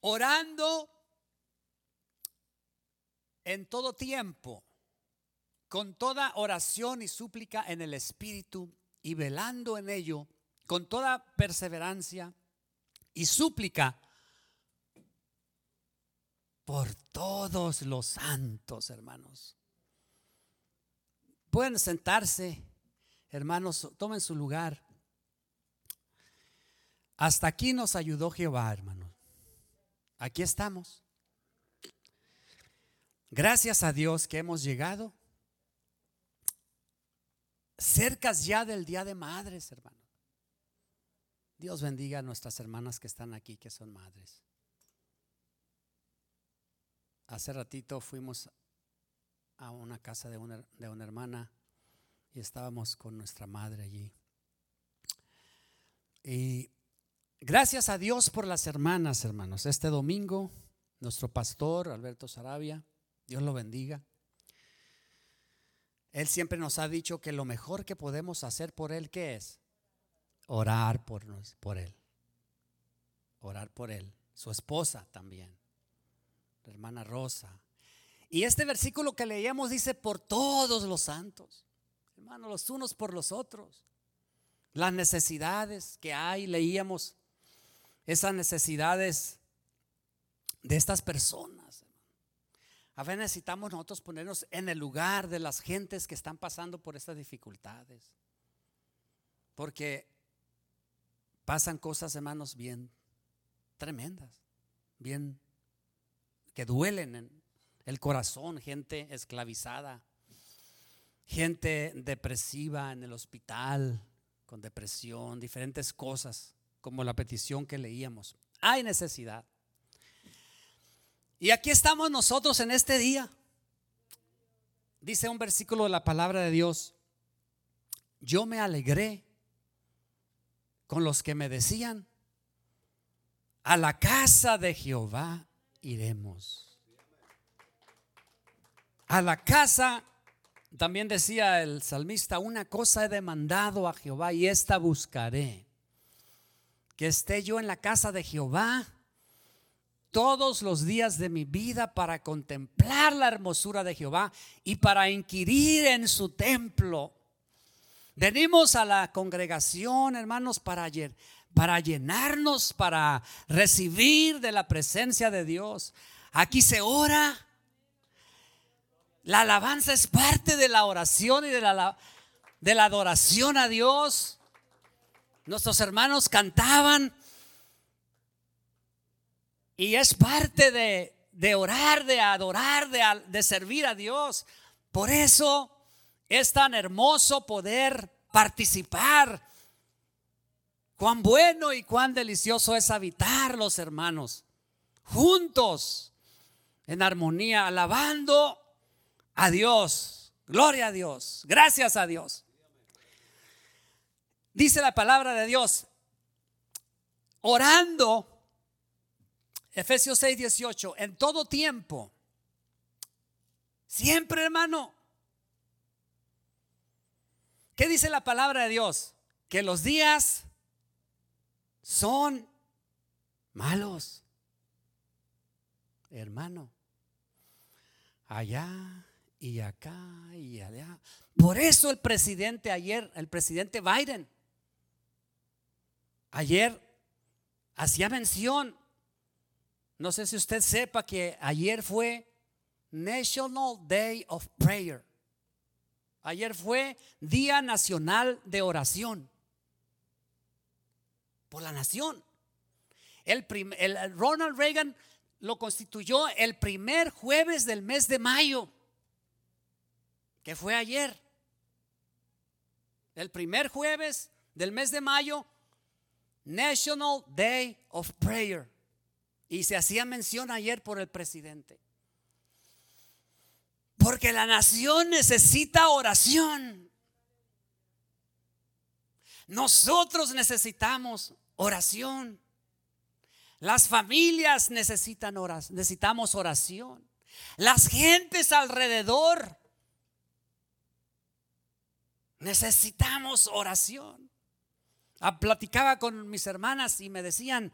orando en todo tiempo, con toda oración y súplica en el Espíritu y velando en ello con toda perseverancia y súplica por todos los santos, hermanos. Pueden sentarse, hermanos, tomen su lugar. Hasta aquí nos ayudó Jehová, hermanos. Aquí estamos. Gracias a Dios que hemos llegado cercas ya del Día de Madres, hermano. Dios bendiga a nuestras hermanas que están aquí, que son madres. Hace ratito fuimos a una casa de una, de una hermana y estábamos con nuestra madre allí. Y gracias a Dios por las hermanas, hermanos. Este domingo, nuestro pastor Alberto Sarabia, Dios lo bendiga. Él siempre nos ha dicho que lo mejor que podemos hacer por Él, ¿qué es? Orar por, por Él. Orar por Él. Su esposa también. La hermana Rosa. Y este versículo que leíamos dice por todos los santos. Hermanos, los unos por los otros. Las necesidades que hay, leíamos esas necesidades de estas personas. A veces necesitamos nosotros ponernos en el lugar de las gentes que están pasando por estas dificultades. Porque pasan cosas, hermanos, bien tremendas, bien que duelen en el corazón, gente esclavizada, gente depresiva en el hospital, con depresión, diferentes cosas, como la petición que leíamos. Hay necesidad. Y aquí estamos nosotros en este día. Dice un versículo de la palabra de Dios. Yo me alegré con los que me decían, a la casa de Jehová iremos. A la casa, también decía el salmista, una cosa he demandado a Jehová y esta buscaré. Que esté yo en la casa de Jehová todos los días de mi vida para contemplar la hermosura de Jehová y para inquirir en su templo. Venimos a la congregación, hermanos, para, para llenarnos, para recibir de la presencia de Dios. Aquí se ora. La alabanza es parte de la oración y de la, de la adoración a Dios. Nuestros hermanos cantaban y es parte de, orar, de adorar, de, de servir a Dios. Por eso es tan hermoso poder participar. Cuán bueno y cuán delicioso es habitar los hermanos juntos en armonía, alabando a Dios. Gloria a Dios. Gracias a Dios. Dice la palabra de Dios, orando Efesios 6, 18, en todo tiempo, siempre hermano. ¿Qué dice la palabra de Dios? Que los días son malos. Hermano, allá y acá y allá. Por eso el presidente ayer, el presidente Biden, ayer hacía mención no sé si usted sepa que ayer fue National Day of Prayer. Ayer fue Día Nacional de Oración. Por la nación. El, Ronald Reagan lo constituyó el primer jueves del mes de mayo, que fue ayer. El primer jueves del mes de mayo, National Day of Prayer. Y se hacía mención ayer por el presidente. Porque la nación necesita oración. Nosotros necesitamos oración. Las familias necesitan oración, necesitamos oración. Las gentes alrededor necesitamos oración. Platicaba con mis hermanas y me decían,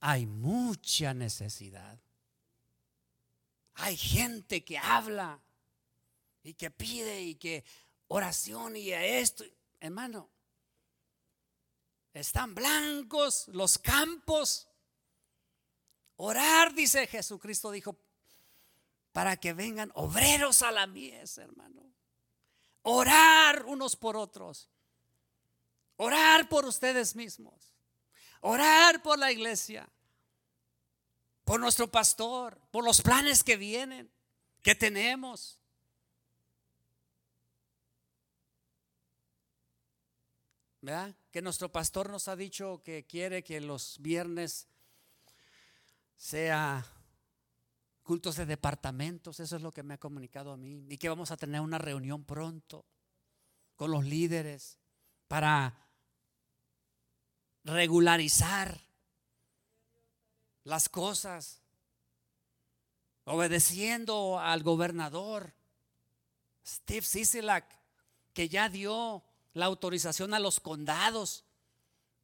hay mucha necesidad. Hay gente que habla y que pide y que oración y esto. Hermano, están blancos los campos. Orar, dice Jesucristo, dijo, para que vengan obreros a la mies, hermano. Orar unos por otros. Orar por ustedes mismos. Orar por la iglesia. Por nuestro pastor. Por los planes que vienen. Que tenemos. ¿Verdad? Que nuestro pastor nos ha dicho que quiere que los viernes sea cultos de departamentos, eso es lo que me ha comunicado a mí, y que vamos a tener una reunión pronto con los líderes para regularizar las cosas, obedeciendo al gobernador Steve Sisilak, que ya dio la autorización a los condados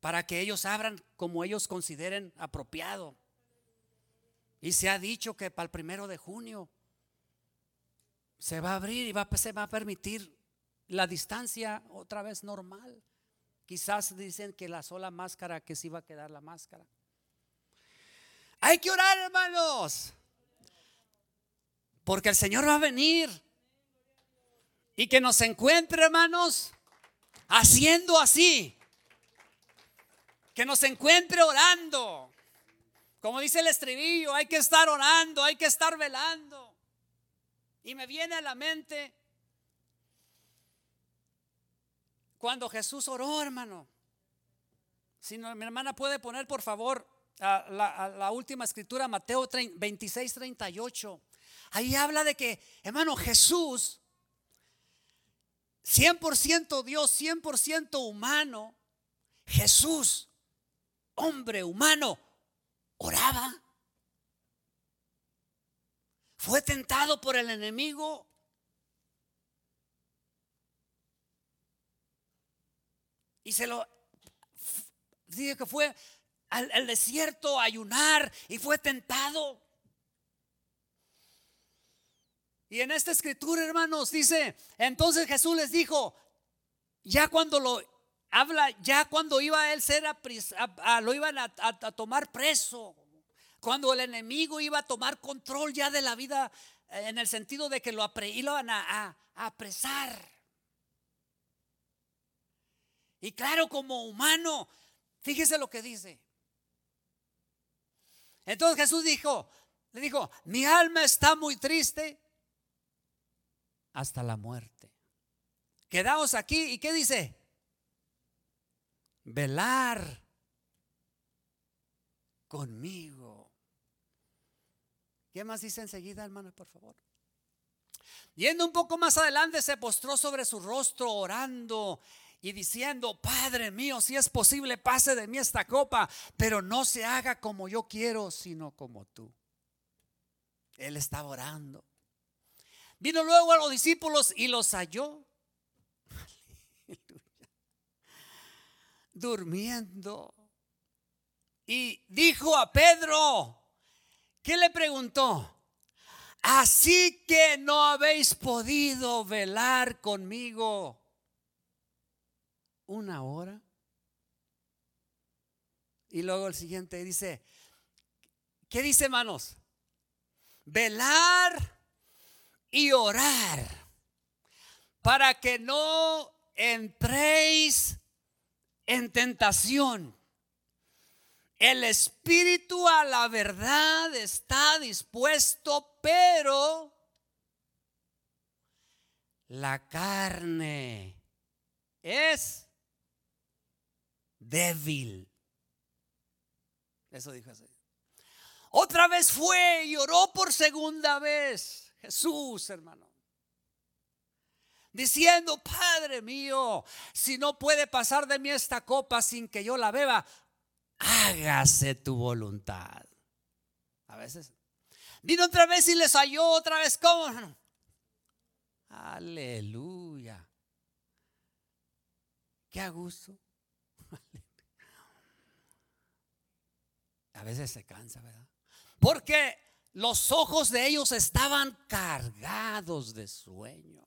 para que ellos abran como ellos consideren apropiado. Y se ha dicho que para el primero de junio se va a abrir y va, se va a permitir la distancia otra vez normal. Quizás dicen que la sola máscara, que sí va a quedar la máscara. Hay que orar, hermanos. Porque el Señor va a venir. Y que nos encuentre, hermanos, haciendo así. Que nos encuentre orando. Como dice el estribillo, hay que estar orando, hay que estar velando. Y me viene a la mente cuando Jesús oró, hermano. Si mi hermana puede poner, por favor, la, la, última escritura, Mateo 26, 38. Ahí habla de que, hermano, Jesús 100% Dios, 100% humano, Jesús, hombre humano, oraba. Fue tentado por el enemigo. Y se lo dice que fue al, desierto a ayunar y fue tentado. Y en esta escritura, hermanos, dice, entonces Jesús les dijo, ya cuando lo habla, ya cuando iba a él ser, a, lo iban a, tomar preso, cuando el enemigo iba a tomar control ya de la vida, eh, en el sentido de que lo iban a, a apresar. Y claro, como humano, fíjese lo que dice. Entonces Jesús dijo, le dijo, mi alma está muy triste hasta la muerte. Quedaos aquí y ¿qué dice? Velar conmigo. ¿Qué más dice enseguida, hermana, por favor? Yendo un poco más adelante, se postró sobre su rostro orando y diciendo, Padre mío, si es posible, pase de mí esta copa, pero no se haga como yo quiero, sino como tú. Él estaba orando. Vino luego a los discípulos y los halló. Durmiendo. Y dijo a Pedro, ¿qué le preguntó? Así que no habéis podido velar conmigo una hora. Y luego el siguiente dice, ¿qué dice hermanos? Velar y orar para que no entréis en tentación. El espíritu a la verdad está dispuesto, pero la carne es débil. Eso dijo así. Otra vez fue y oró por segunda vez. Jesús, hermano. Diciendo, Padre mío, si no puede pasar de mí esta copa sin que yo la beba, hágase tu voluntad. A veces. Vino otra vez y les halló otra vez como. Aleluya. Qué a gusto. A veces se cansa, ¿verdad? Porque los ojos de ellos estaban cargados de sueño.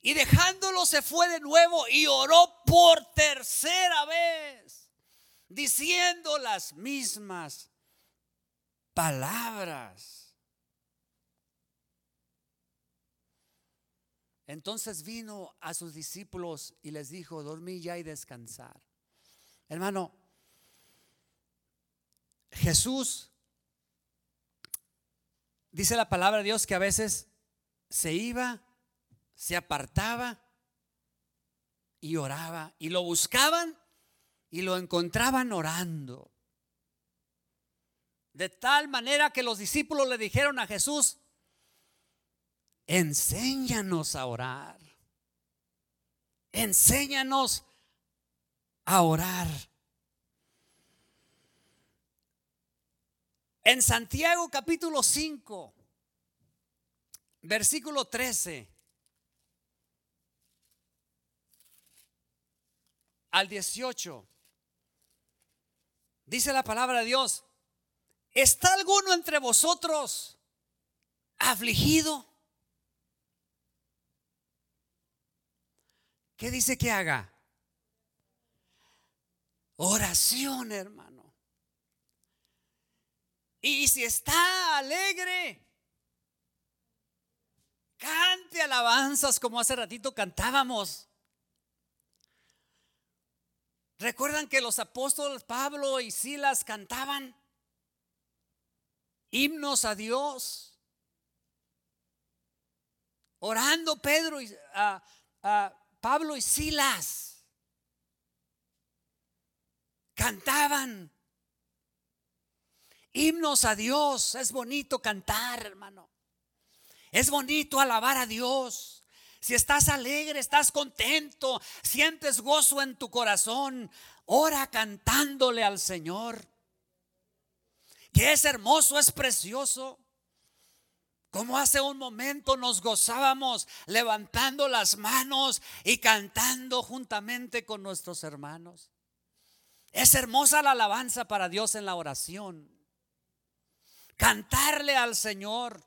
Y dejándolo se fue de nuevo y oró por tercera vez, diciendo las mismas palabras. Entonces vino a sus discípulos y les dijo, dormí ya y descansar. Hermano, Jesús, dice la palabra de Dios que a veces se iba, se apartaba y oraba. Y lo buscaban y lo encontraban orando. De tal manera que los discípulos le dijeron a Jesús, enséñanos a orar. Enséñanos a orar. En Santiago capítulo 5, versículo 13 al 18, dice la palabra de Dios, ¿está alguno entre vosotros afligido? ¿Qué dice que haga? Oración, hermano. Y si está alegre, cante alabanzas como hace ratito cantábamos. ¿Recuerdan que los apóstoles Pablo y Silas cantaban himnos a Dios? Orando Pedro y a, Pablo y Silas cantaban himnos a Dios. Es bonito cantar, hermano. Es bonito alabar a Dios. Si estás alegre, estás contento, sientes gozo en tu corazón, ora cantándole al Señor. Que es hermoso, es precioso. Como hace un momento nos gozábamos levantando las manos y cantando juntamente con nuestros hermanos. Es hermosa la alabanza para Dios en la oración cantarle al Señor.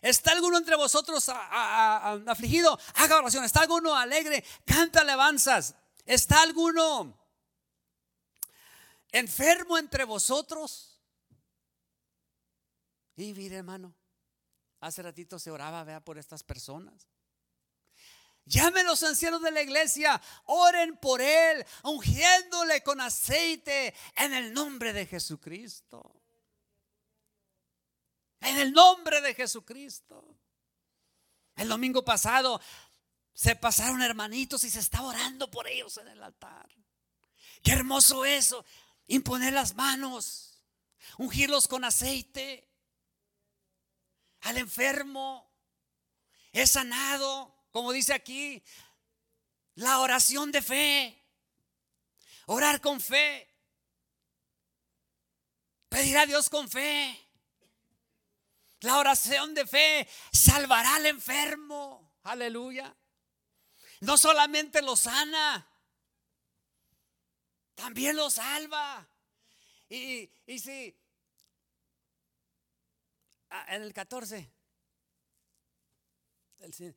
¿Está alguno entre vosotros afligido? Haga oración. ¿Está alguno alegre? Canta alabanzas. ¿Está alguno enfermo entre vosotros? Y mire, hermano, hace ratito se oraba, vea, por estas personas. Llamen los ancianos de la iglesia, oren por él, ungiéndole con aceite en el nombre de Jesucristo. En el nombre de Jesucristo. El domingo pasado se pasaron hermanitos y se estaba orando por ellos en el altar. Qué hermoso eso. Imponer las manos, ungirlos con aceite. Al enfermo es sanado como dice aquí, la oración de fe. Orar con fe. Pedir a Dios con fe. La oración de fe salvará al enfermo. Aleluya. No solamente lo sana, también lo salva. Y, y si ah, en el 14, el,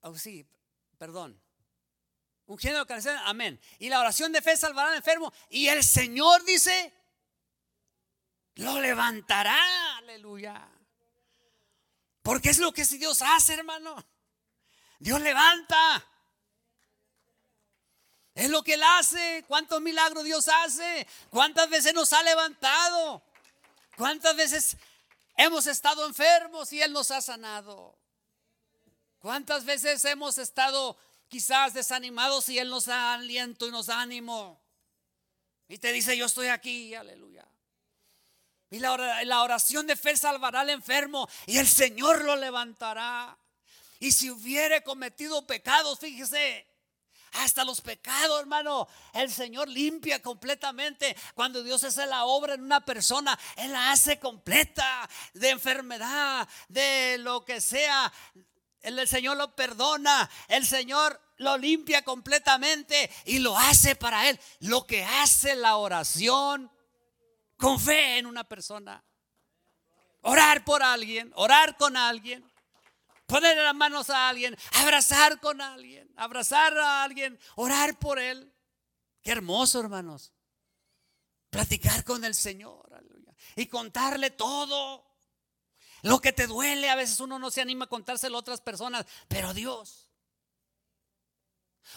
Oh, sí, perdón. Un género de amén. Y la oración de fe salvará al enfermo. Y el Señor dice, lo levantará, aleluya. Porque es lo que si Dios hace, hermano. Dios levanta. Es lo que Él hace. ¿Cuántos milagros Dios hace? ¿Cuántas veces nos ha levantado? ¿Cuántas veces hemos estado enfermos y Él nos ha sanado? ¿Cuántas veces hemos estado quizás desanimados y Él nos da aliento y nos da ánimo? Y te dice, yo estoy aquí, aleluya. Y la oración de fe salvará al enfermo y el Señor lo levantará. Y si hubiere cometido pecados, fíjese, hasta los pecados, hermano, el Señor limpia completamente. Cuando Dios hace la obra en una persona, Él la hace completa de enfermedad, de lo que sea el Señor lo perdona, el Señor lo limpia completamente y lo hace para Él. Lo que hace la oración con fe en una persona. Orar por alguien, orar con alguien, poner las manos a alguien, abrazar con alguien, abrazar a alguien, orar por Él. Qué hermoso, hermanos. Platicar con el Señor y contarle todo. Lo que te duele, a veces uno no se anima a contárselo a otras personas, pero Dios.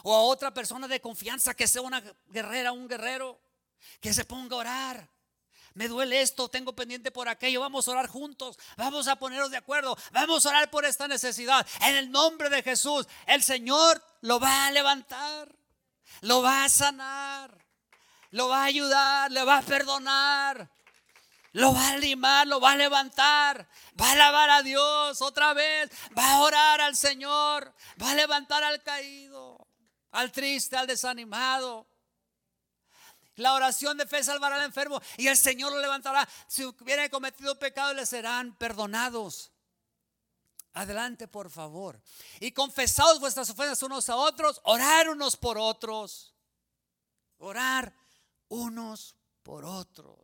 O a otra persona de confianza que sea una guerrera, un guerrero, que se ponga a orar. Me duele esto, tengo pendiente por aquello. Vamos a orar juntos. Vamos a ponernos de acuerdo. Vamos a orar por esta necesidad. En el nombre de Jesús, el Señor lo va a levantar. Lo va a sanar. Lo va a ayudar. Le va a perdonar. Lo va a limar, lo va a levantar, va a alabar a Dios otra vez, va a orar al Señor, va a levantar al caído, al triste, al desanimado. La oración de fe salvará al enfermo y el Señor lo levantará. Si hubiera cometido pecado, le serán perdonados. Adelante, por favor. Y confesaos vuestras ofensas unos a otros, orar unos por otros. Orar unos por otros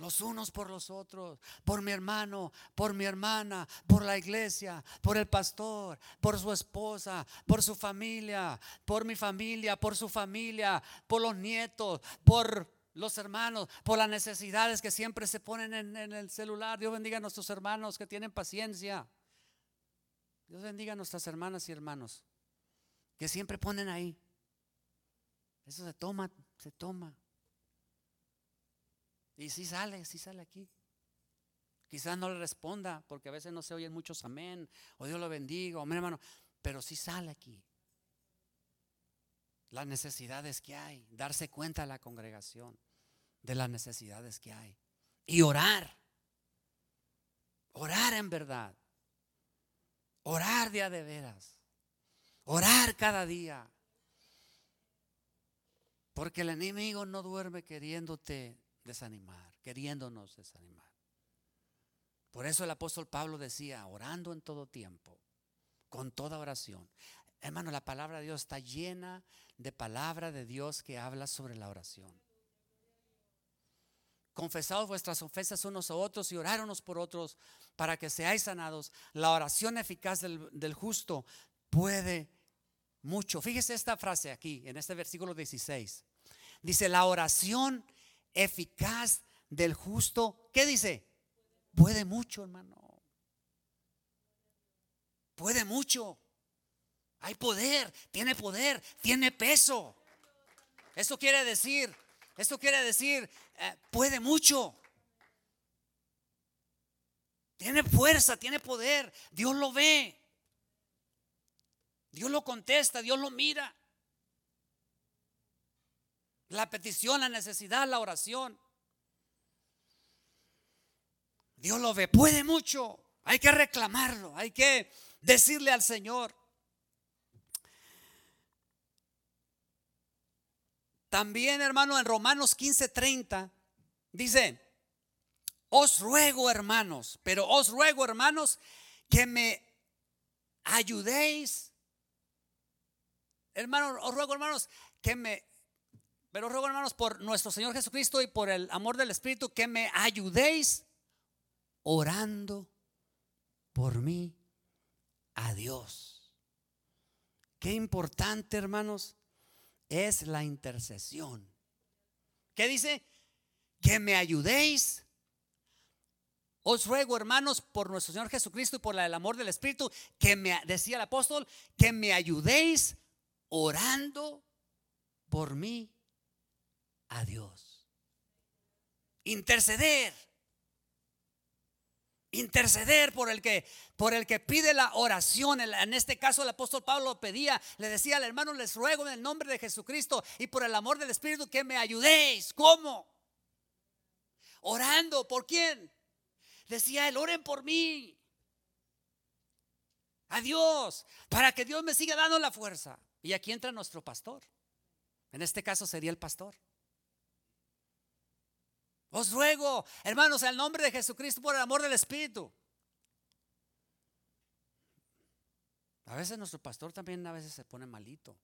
los unos por los otros, por mi hermano, por mi hermana, por la iglesia, por el pastor, por su esposa, por su familia, por mi familia, por su familia, por los nietos, por los hermanos, por las necesidades que siempre se ponen en, el celular. Dios bendiga a nuestros hermanos que tienen paciencia. Dios bendiga a nuestras hermanas y hermanos que siempre ponen ahí. Eso se toma, se toma. Y si sale, si sale aquí. Quizás no le responda, porque a veces no se oyen muchos amén, o Dios lo bendiga, o hermano, pero si sale aquí. Las necesidades que hay, darse cuenta a la congregación de las necesidades que hay. Y orar. Orar en verdad. Orar día de veras. Orar cada día. Porque el enemigo no duerme queriéndote desanimar, queriéndonos desanimar. Por eso el apóstol Pablo decía, orando en todo tiempo, con toda oración. Hermano, la palabra de Dios está llena de palabra de Dios que habla sobre la oración. Confesaos vuestras ofensas unos a otros y orar unos por otros para que seáis sanados. La oración eficaz del, del justo puede mucho. Fíjese esta frase aquí, en este versículo 16. Dice, la oración eficaz del justo, ¿qué dice? Puede mucho, hermano. Puede mucho. Hay poder, tiene poder, tiene peso. Eso quiere decir, eso quiere decir, eh, puede mucho. Tiene fuerza, tiene poder. Dios lo ve. Dios lo contesta, Dios lo mira. La petición, la necesidad, la oración. Dios lo ve, puede mucho. Hay que reclamarlo, hay que decirle al Señor. También, hermano, en Romanos 15:30 dice, os ruego, hermanos, pero os ruego, hermanos, que me ayudéis. Hermano, os ruego, hermanos, que me pero ruego, hermanos, por nuestro Señor Jesucristo y por el amor del Espíritu, que me ayudéis orando por mí a Dios. Qué importante, hermanos, es la intercesión. ¿Qué dice? Que me ayudéis. Os ruego, hermanos, por nuestro Señor Jesucristo y por el amor del Espíritu, que me, decía el apóstol, que me ayudéis orando por mí a Dios. Interceder. Interceder por el que por el que pide la oración. En este caso el apóstol Pablo pedía, le decía al hermano, les ruego en el nombre de Jesucristo y por el amor del Espíritu que me ayudéis. ¿Cómo? Orando, ¿por quién? Decía él, oren por mí. A Dios, para que Dios me siga dando la fuerza. Y aquí entra nuestro pastor. En este caso sería el pastor. Os ruego, hermanos, el nombre de Jesucristo, por el amor del Espíritu, A veces nuestro pastor también a veces se pone malito.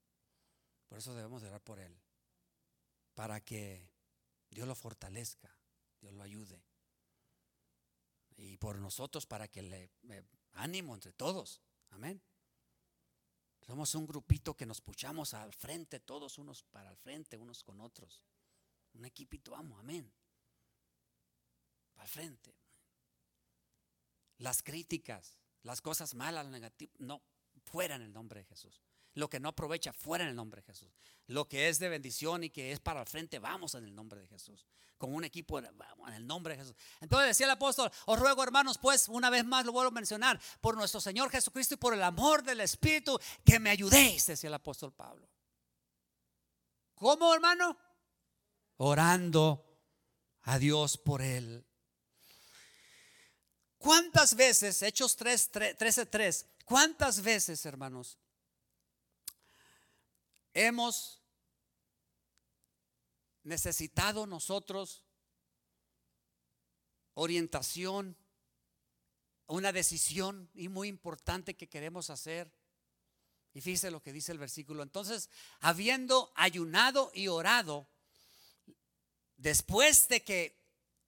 Por eso debemos de orar por él. Para que Dios lo fortalezca, Dios lo ayude. Y por nosotros para que le ánimo entre todos. Amén. Somos un grupito que nos puchamos al frente, todos unos para el frente, unos con otros. Un equipito, vamos, amén. Al frente. Las críticas, las cosas malas, lo negativo, no, fuera en el nombre de Jesús. Lo que no aprovecha, fuera en el nombre de Jesús. Lo que es de bendición y que es para el frente, vamos en el nombre de Jesús. Con un equipo, vamos en el nombre de Jesús. Entonces decía el apóstol, os ruego hermanos, pues una vez más lo vuelvo a mencionar, por nuestro Señor Jesucristo y por el amor del Espíritu, que me ayudéis, decía el apóstol Pablo. ¿Cómo hermano? Orando a Dios por él. ¿Cuántas veces, Hechos 3, 13, 3, cuántas veces, hermanos, hemos necesitado nosotros orientación, una decisión y muy importante que queremos hacer? Y fíjese lo que dice el versículo. Entonces, habiendo ayunado y orado, después de que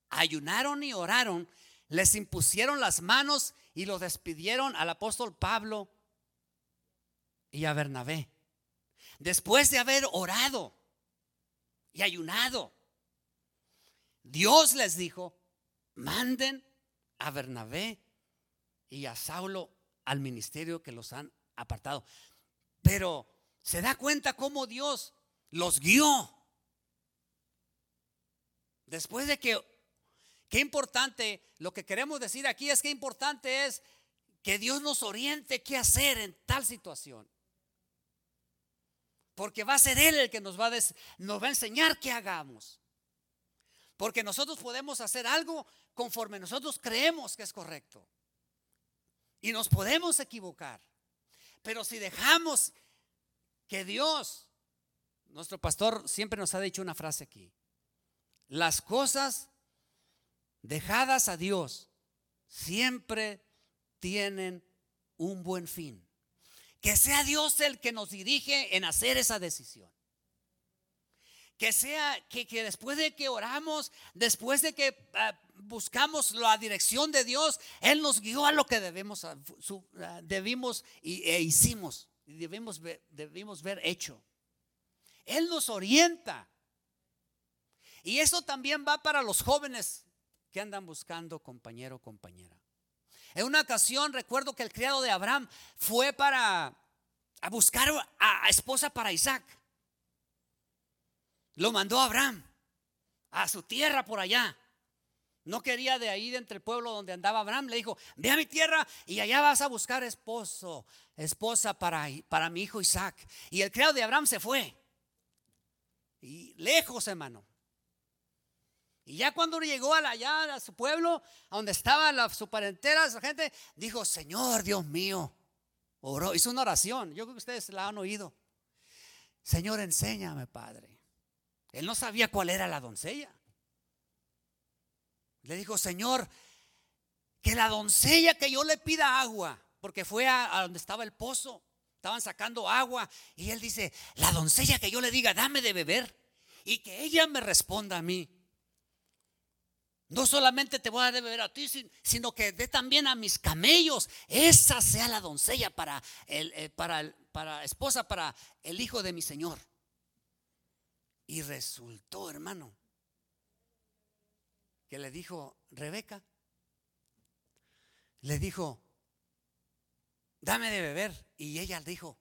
ayunaron y oraron, les impusieron las manos y los despidieron al apóstol Pablo y a Bernabé. Después de haber orado y ayunado, Dios les dijo, manden a Bernabé y a Saulo al ministerio que los han apartado. Pero se da cuenta cómo Dios los guió. Después de que Qué importante, lo que queremos decir aquí es que importante es que Dios nos oriente qué hacer en tal situación. Porque va a ser Él el que nos va a, nos va a enseñar qué hagamos. Porque nosotros podemos hacer algo conforme nosotros creemos que es correcto. Y nos podemos equivocar. Pero si dejamos que Dios, nuestro pastor siempre nos ha dicho una frase aquí, las cosas dejadas a Dios, siempre tienen un buen fin. Que sea Dios el que nos dirige en hacer esa decisión. Que sea que, después de que oramos, después de que ah, buscamos la dirección de Dios, Él nos guió a lo que debemos, ah, ah, debimos e hicimos, y debimos debimos ver hecho. Él nos orienta. Y eso también va para los jóvenes que andan buscando compañero o compañera. En una ocasión recuerdo que el criado de Abraham fue para a buscar a, esposa para Isaac. Lo mandó Abraham a su tierra por allá. No quería de ahí, de entre el pueblo donde andaba Abraham. Le dijo, ve a mi tierra y allá vas a buscar esposo, esposa para, para mi hijo Isaac. Y el criado de Abraham se fue. Y lejos, hermano. Y ya cuando llegó allá a su pueblo, donde estaba su parentela, su gente, dijo, Señor Dios mío, oró, hizo una oración, yo creo que ustedes la han oído. Señor, enséñame, Padre. Él no sabía cuál era la doncella. Le dijo, Señor, que la doncella que yo le pida agua, porque fue a donde estaba el pozo, estaban sacando agua, y él dice, la doncella que yo le diga, dame de beber, y que ella me responda a mí. No solamente te voy a beber a ti, sino que dé también a mis camellos. Esa sea la doncella para, el, eh, para, para esposa, para el hijo de mi Señor. Y resultó, hermano, que le dijo Rebeca, le dijo, dame de beber. Y ella dijo,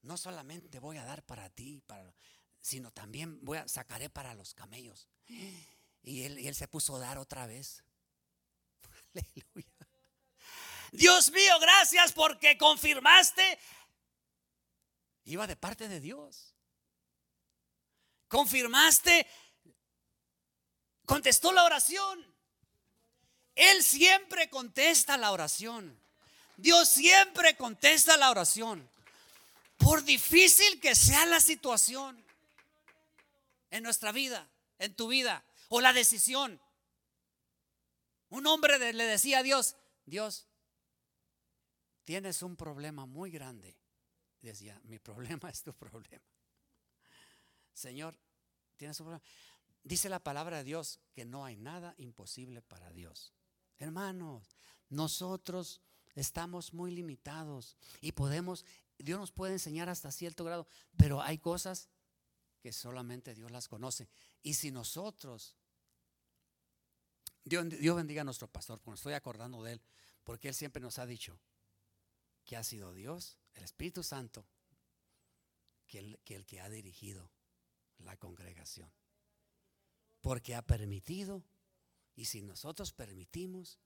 no solamente voy a dar para ti, para, sino también voy a sacaré para los camellos. Y él, se puso a dar otra vez. Aleluya. Dios mío, gracias porque confirmaste. Iba de parte de Dios. Confirmaste. Contestó la oración. Él siempre contesta la oración. Dios siempre contesta la oración. Por difícil que sea la situación en nuestra vida, en tu vida o la decisión. Un hombre le decía a Dios, Dios, tienes un problema muy grande. Decía, mi problema es tu problema. Señor, tienes un problema. Dice la palabra de Dios que no hay nada imposible para Dios. Hermanos, nosotros estamos muy limitados y podemos, Dios nos puede enseñar hasta cierto grado, pero hay cosas que solamente Dios las conoce. Y si nosotros, Dios, bendiga a nuestro pastor, porque estoy acordando de él, porque él siempre nos ha dicho que ha sido Dios, el Espíritu Santo, que el que, ha dirigido la congregación. Porque ha permitido, y si nosotros permitimos,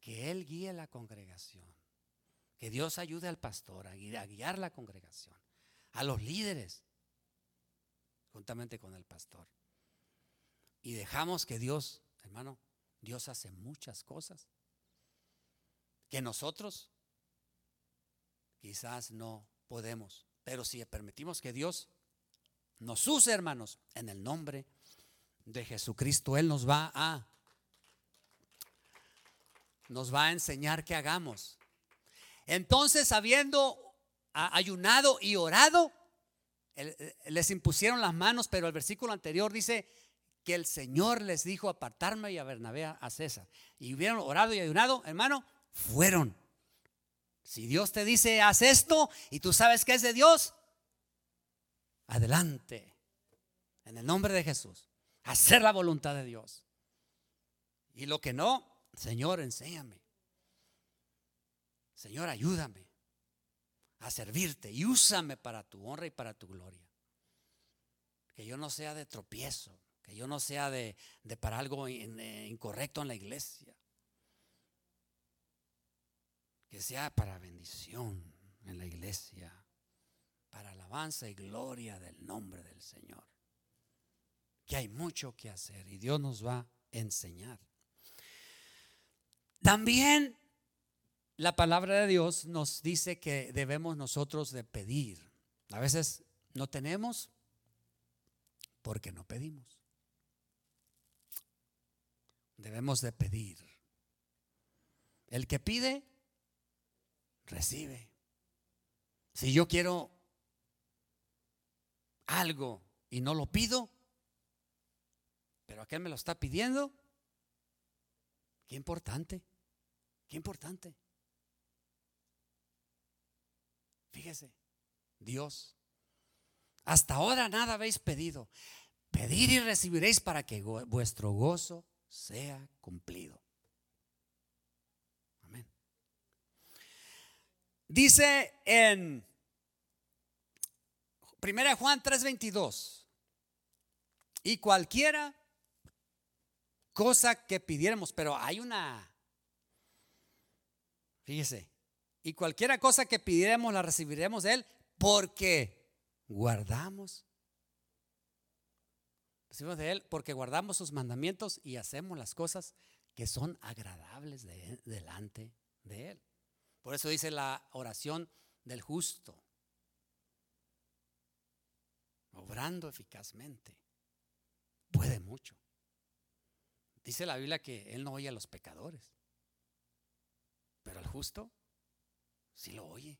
que Él guíe la congregación, que Dios ayude al pastor a guiar la congregación, a los líderes, juntamente con el pastor. Y dejamos que Dios, hermano, Dios hace muchas cosas que nosotros quizás no podemos. Pero si permitimos que Dios nos use, hermanos, en el nombre de Jesucristo, Él nos va a nos va a enseñar que hagamos. Entonces, habiendo ayunado y orado, les impusieron las manos, pero el versículo anterior dice que el Señor les dijo apartarme y a Bernabé a César. Y hubieron orado y ayunado, hermano, fueron. Si Dios te dice, haz esto y tú sabes que es de Dios, adelante. En el nombre de Jesús. Hacer la voluntad de Dios. Y lo que no, Señor, enséñame. Señor, ayúdame a servirte y úsame para tu honra y para tu gloria. Que yo no sea de tropiezo, que yo no sea de, para algo eh, incorrecto en la iglesia que sea para bendición en la iglesia, para alabanza y gloria del nombre del Señor. Que hay mucho que hacer y Dios nos va a enseñar. También la palabra de Dios nos dice que debemos nosotros de pedir. A veces no tenemos porque no pedimos. Debemos de pedir. El que pide, recibe. Si yo quiero algo y no lo pido, pero aquel me lo está pidiendo, qué importante, qué importante. Fíjese, Dios, hasta ahora nada habéis pedido. Pedir y recibiréis para que vuestro gozo sea cumplido. Dice en 1 Juan 3:22, y cualquiera cosa que pidiéramos, pero hay una, fíjese, y cualquiera cosa que pidiéramos la recibiremos de Él porque guardamos. Recibimos de Él porque guardamos sus mandamientos y hacemos las cosas que son agradables delante de Él. Por eso dice la oración del justo. Obrando eficazmente. Puede mucho. Dice la Biblia que Él no oye a los pecadores. Pero al justo sí lo oye.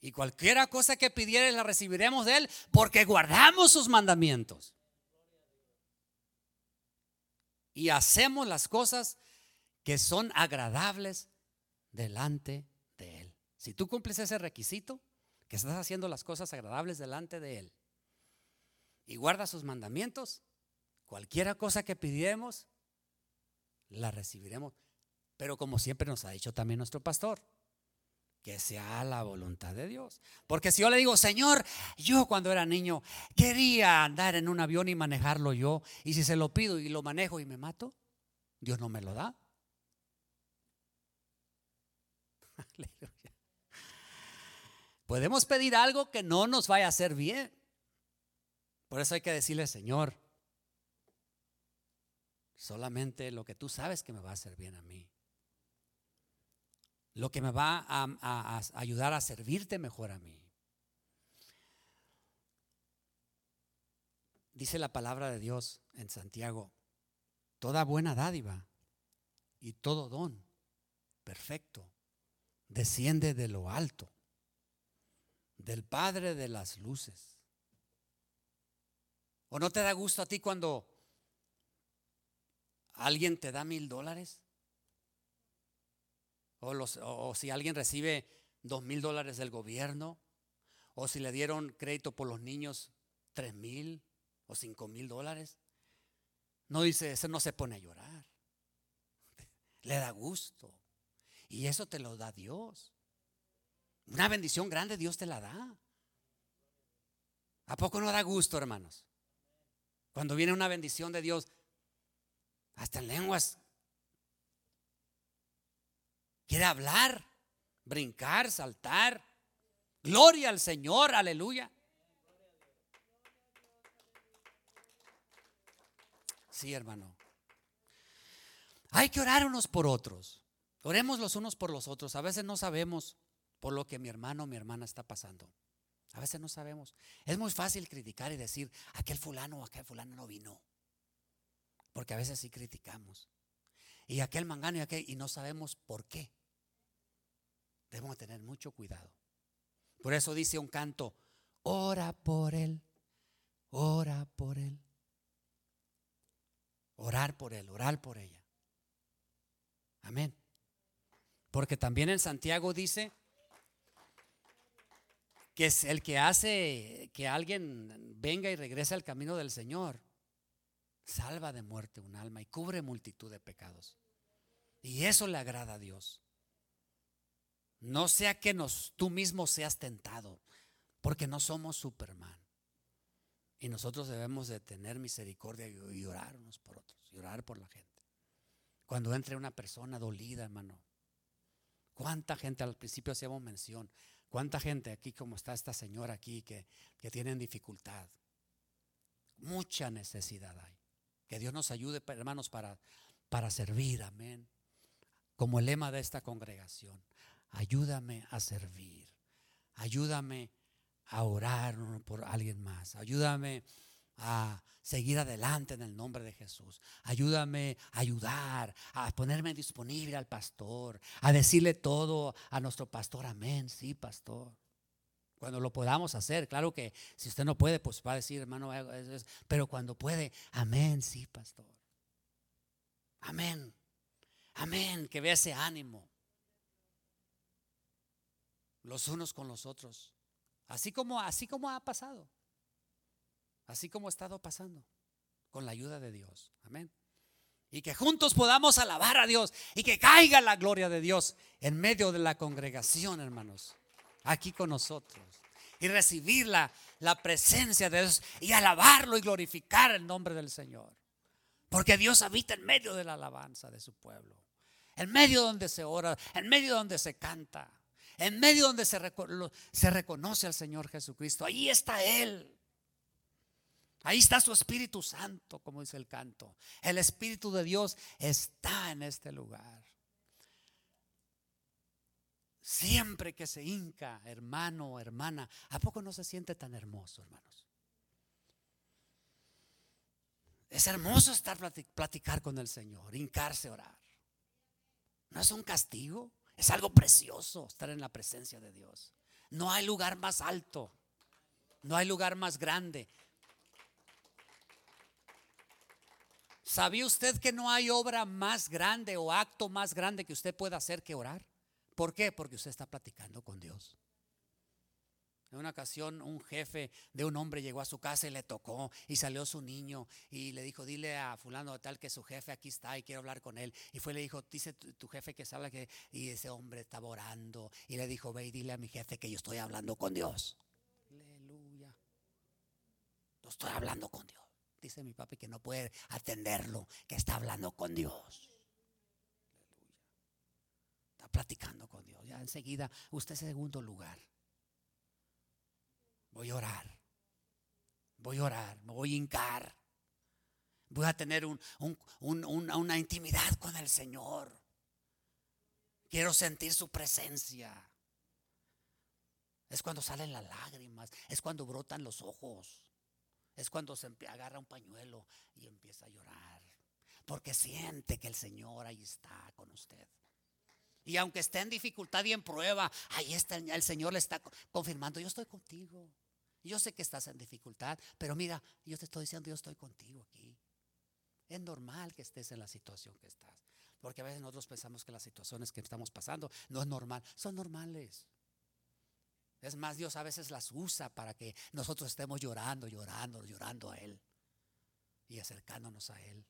Y cualquiera cosa que pidiere la recibiremos de Él porque guardamos sus mandamientos. Y hacemos las cosas que son agradables delante de Él. Si tú cumples ese requisito, que estás haciendo las cosas agradables delante de Él y guardas sus mandamientos, cualquiera cosa que pidiéramos, la recibiremos. Pero como siempre nos ha dicho también nuestro pastor, que sea la voluntad de Dios. Porque si yo le digo, Señor, yo cuando era niño quería andar en un avión y manejarlo yo, y si se lo pido y lo manejo y me mato, Dios no me lo da. Podemos pedir algo que no nos vaya a hacer bien. Por eso hay que decirle, Señor, solamente lo que tú sabes que me va a hacer bien a mí. Lo que me va a, ayudar a servirte mejor a mí. Dice la palabra de Dios en Santiago, toda buena dádiva y todo don perfecto desciende de lo alto, del Padre de las luces. ¿O no te da gusto a ti cuando alguien te da mil dólares? O, si alguien recibe dos mil dólares del gobierno, o si le dieron crédito por los niños tres mil o cinco mil dólares. No dice, ese no se pone a llorar. Le da gusto. Y eso te lo da Dios. Una bendición grande Dios te la da. ¿A poco no da gusto, hermanos? Cuando viene una bendición de Dios, hasta en lenguas, quiere hablar, brincar, saltar. Gloria al Señor, aleluya. Sí, hermano. Hay que orar unos por otros. Oremos los unos por los otros. A veces no sabemos por lo que mi hermano o mi hermana está pasando. A veces no sabemos. Es muy fácil criticar y decir, aquel fulano o aquel fulano no vino. Porque a veces sí criticamos. Y aquel mangano y aquel, y no sabemos por qué. Debemos tener mucho cuidado. Por eso dice un canto, ora por él, ora por él. Orar por él, orar por ella. Amén. Porque también en Santiago dice que es el que hace que alguien venga y regrese al camino del Señor. Salva de muerte un alma y cubre multitud de pecados. Y eso le agrada a Dios. No sea que nos, tú mismo seas tentado, porque no somos Superman. Y nosotros debemos de tener misericordia y orar unos por otros, y orar por la gente. Cuando entre una persona dolida, hermano, ¿Cuánta gente al principio hacíamos mención? ¿Cuánta gente aquí como está esta señora aquí que, que tienen dificultad? Mucha necesidad hay. Que Dios nos ayude, hermanos, para, para servir. Amén. Como el lema de esta congregación. Ayúdame a servir. Ayúdame a orar por alguien más. Ayúdame a seguir adelante en el nombre de Jesús. Ayúdame a ayudar, a ponerme disponible al pastor, a decirle todo a nuestro pastor. Amén, sí, pastor. Cuando lo podamos hacer, claro que si usted no puede, pues va a decir, hermano, pero cuando puede, amén, sí, pastor. Amén. Amén, que vea ese ánimo. Los unos con los otros. Así como así como ha pasado. Así como ha estado pasando, con la ayuda de Dios. Amén. Y que juntos podamos alabar a Dios y que caiga la gloria de Dios en medio de la congregación, hermanos, aquí con nosotros. Y recibir la, presencia de Dios y alabarlo y glorificar el nombre del Señor. Porque Dios habita en medio de la alabanza de su pueblo. En medio donde se ora, en medio donde se canta, en medio donde se, reconoce al Señor Jesucristo. Ahí está Él. Ahí está su Espíritu Santo, como dice el canto. El Espíritu de Dios está en este lugar. Siempre que se hinca, hermano o hermana, ¿a poco no se siente tan hermoso, hermanos? Es hermoso estar platicar con el Señor, hincarse, orar. No es un castigo, es algo precioso estar en la presencia de Dios. No hay lugar más alto, no hay lugar más grande. ¿Sabía usted que no hay obra más grande o acto más grande que usted pueda hacer que orar? ¿Por qué? Porque usted está platicando con Dios. En una ocasión un jefe de un hombre llegó a su casa y le tocó y salió su niño y le dijo, dile a fulano tal que su jefe aquí está y quiero hablar con él. Y fue y le dijo, dice tu, jefe que sale que... Y ese hombre estaba orando y le dijo, ve y dile a mi jefe que yo estoy hablando con Dios. Aleluya. Yo estoy hablando con Dios. Dice mi papi que no puede atenderlo, que está hablando con Dios. Está platicando con Dios. Ya enseguida, usted es segundo lugar. Voy a orar. Voy a orar. Me voy a hincar. Voy a tener una intimidad con el Señor. Quiero sentir su presencia. Es cuando salen las lágrimas. Es cuando brotan los ojos es cuando se agarra un pañuelo y empieza a llorar. Porque siente que el Señor ahí está con usted. Y aunque esté en dificultad y en prueba, ahí está el Señor le está confirmando, yo estoy contigo. Yo sé que estás en dificultad, pero mira, yo te estoy diciendo, yo estoy contigo aquí. Es normal que estés en la situación que estás. Porque a veces nosotros pensamos que las situaciones que estamos pasando no es normal, son normales. Es más, Dios a veces las usa para que nosotros estemos llorando, llorando, llorando a Él y acercándonos a Él.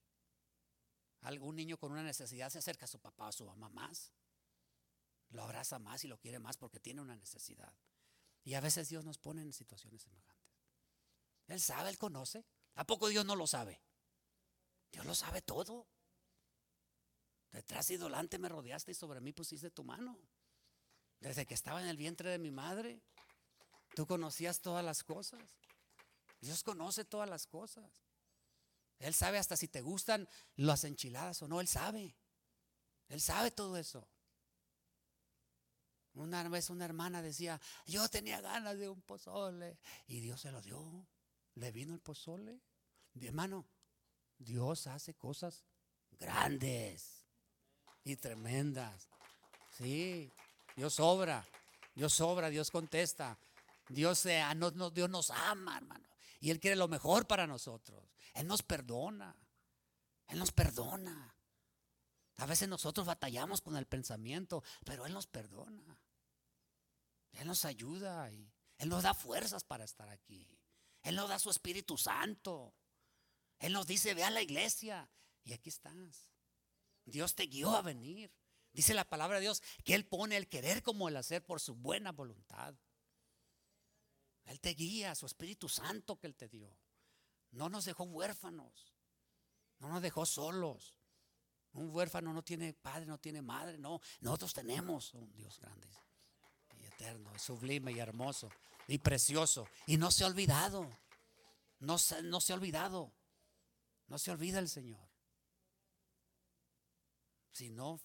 Algún niño con una necesidad se acerca a su papá o a su mamá más. Lo abraza más y lo quiere más porque tiene una necesidad. Y a veces Dios nos pone en situaciones semejantes. Él sabe, Él conoce. ¿A poco Dios no lo sabe? Dios lo sabe todo. Detrás y delante me rodeaste y sobre mí pusiste tu mano. Desde que estaba en el vientre de mi madre, tú conocías todas las cosas. Dios conoce todas las cosas. Él sabe hasta si te gustan las enchiladas o no, Él sabe. Él sabe todo eso. Una vez una hermana decía, yo tenía ganas de un pozole y Dios se lo dio. Le vino el pozole. hermano, Dios hace cosas grandes y tremendas. Sí, Dios sobra, Dios sobra, Dios contesta. Dios, Dios nos ama, hermano. Y Él quiere lo mejor para nosotros. Él nos perdona. Él nos perdona. A veces nosotros batallamos con el pensamiento, pero Él nos perdona. Él nos ayuda y Él nos da fuerzas para estar aquí. Él nos da su Espíritu Santo. Él nos dice, ve a la iglesia y aquí estás. Dios te guió a venir. Dice la palabra de Dios que Él pone el querer como el hacer por su buena voluntad. Él te guía, su Espíritu Santo que Él te dio. No nos dejó huérfanos. No nos dejó solos. Un huérfano no tiene padre, no tiene madre. No, nosotros tenemos un Dios grande eterno, y sublime y hermoso y precioso. Y no se ha olvidado. No se, no se ha olvidado. No se olvida el Señor. Si no,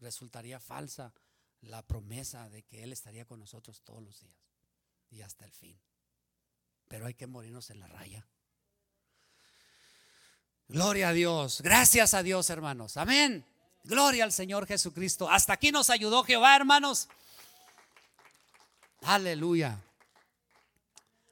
resultaría falsa la promesa de que Él estaría con nosotros todos los días y hasta el fin. Pero hay que morirnos en la raya. Gloria a Dios. Gracias a Dios, hermanos. Amén. Gloria al Señor Jesucristo. Hasta aquí nos ayudó Jehová, hermanos. Aleluya.